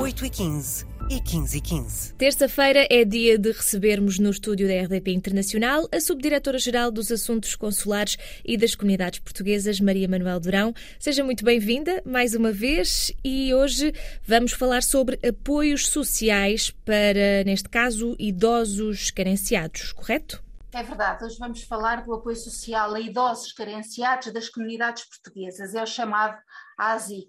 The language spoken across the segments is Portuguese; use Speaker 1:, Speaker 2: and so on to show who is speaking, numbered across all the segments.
Speaker 1: 8h15 e 15 e 15.
Speaker 2: Terça-feira é dia de recebermos no estúdio da RDP Internacional a Subdiretora-Geral dos Assuntos Consulares e das Comunidades Portuguesas, Maria Manuel Durão. Seja muito bem-vinda mais uma vez e hoje vamos falar sobre apoios sociais para, neste caso, idosos carenciados, correto?
Speaker 3: É verdade, hoje vamos falar do apoio social a idosos carenciados das comunidades portuguesas, é o chamado ASIC.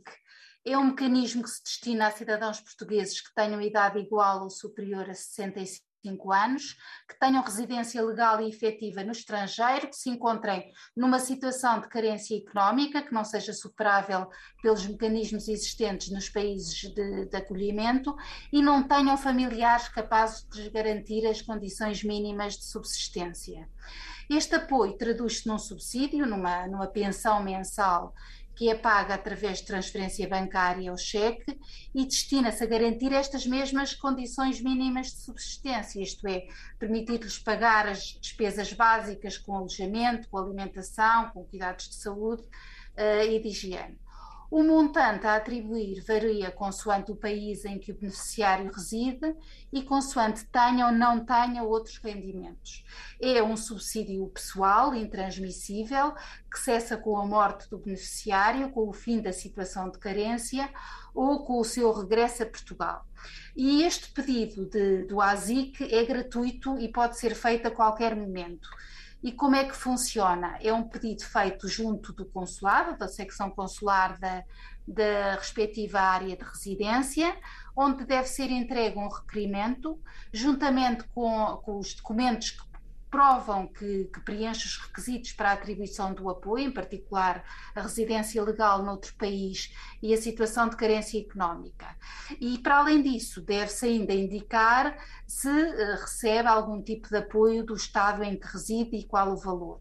Speaker 3: É um mecanismo que se destina a cidadãos portugueses que tenham idade igual ou superior a 65 anos, que tenham residência legal e efetiva no estrangeiro, que se encontrem numa situação de carência económica que não seja superável pelos mecanismos existentes nos países de, de acolhimento e não tenham familiares capazes de garantir as condições mínimas de subsistência. Este apoio traduz-se num subsídio, numa, numa pensão mensal que é paga através de transferência bancária ou cheque e destina-se a garantir estas mesmas condições mínimas de subsistência, isto é, permitir-lhes pagar as despesas básicas com alojamento, com alimentação, com cuidados de saúde uh, e de higiene. O montante a atribuir varia consoante o país em que o beneficiário reside e consoante tenha ou não tenha outros rendimentos. É um subsídio pessoal, intransmissível, que cessa com a morte do beneficiário, com o fim da situação de carência ou com o seu regresso a Portugal. E este pedido de, do ASIC é gratuito e pode ser feito a qualquer momento. E como é que funciona? É um pedido feito junto do consulado, da secção consular da, da respectiva área de residência, onde deve ser entregue um requerimento, juntamente com, com os documentos que provam que, que preenche os requisitos para a atribuição do apoio, em particular a residência legal noutro país e a situação de carência económica. E, para além disso, deve-se ainda indicar se uh, recebe algum tipo de apoio do Estado em que reside e qual o valor.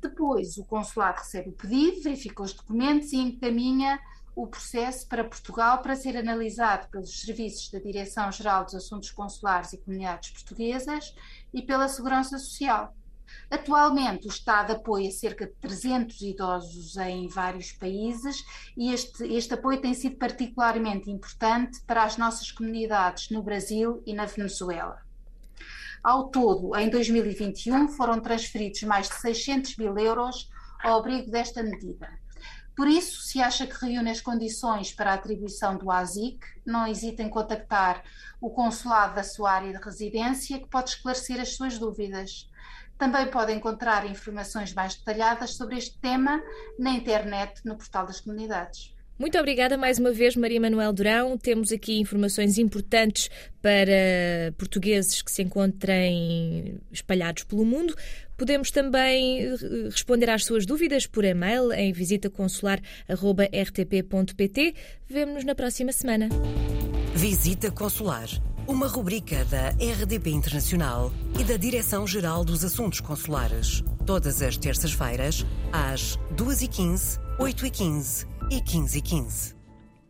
Speaker 3: Depois, o consulado recebe o pedido, verifica os documentos e encaminha o processo para Portugal para ser analisado pelos serviços da Direção-Geral dos Assuntos Consulares e Comunidades Portuguesas e pela Segurança Social. Atualmente, o Estado apoia cerca de 300 idosos em vários países e este, este apoio tem sido particularmente importante para as nossas comunidades no Brasil e na Venezuela. Ao todo, em 2021, foram transferidos mais de 600 mil euros ao abrigo desta medida. Por isso, se acha que reúne as condições para a atribuição do ASIC, não hesite em contactar o consulado da sua área de residência, que pode esclarecer as suas dúvidas. Também pode encontrar informações mais detalhadas sobre este tema na internet, no portal das comunidades.
Speaker 2: Muito obrigada mais uma vez, Maria Manuel Durão. Temos aqui informações importantes para portugueses que se encontrem espalhados pelo mundo. Podemos também eh, responder às suas dúvidas por e-mail em visitaconsular.rtp.pt. Vemo-nos na próxima semana.
Speaker 1: Visita Consular, uma rubrica da RDP Internacional e da Direção-Geral dos Assuntos Consulares. Todas as terças-feiras, às 2h15, 8h15 e 15 e 15.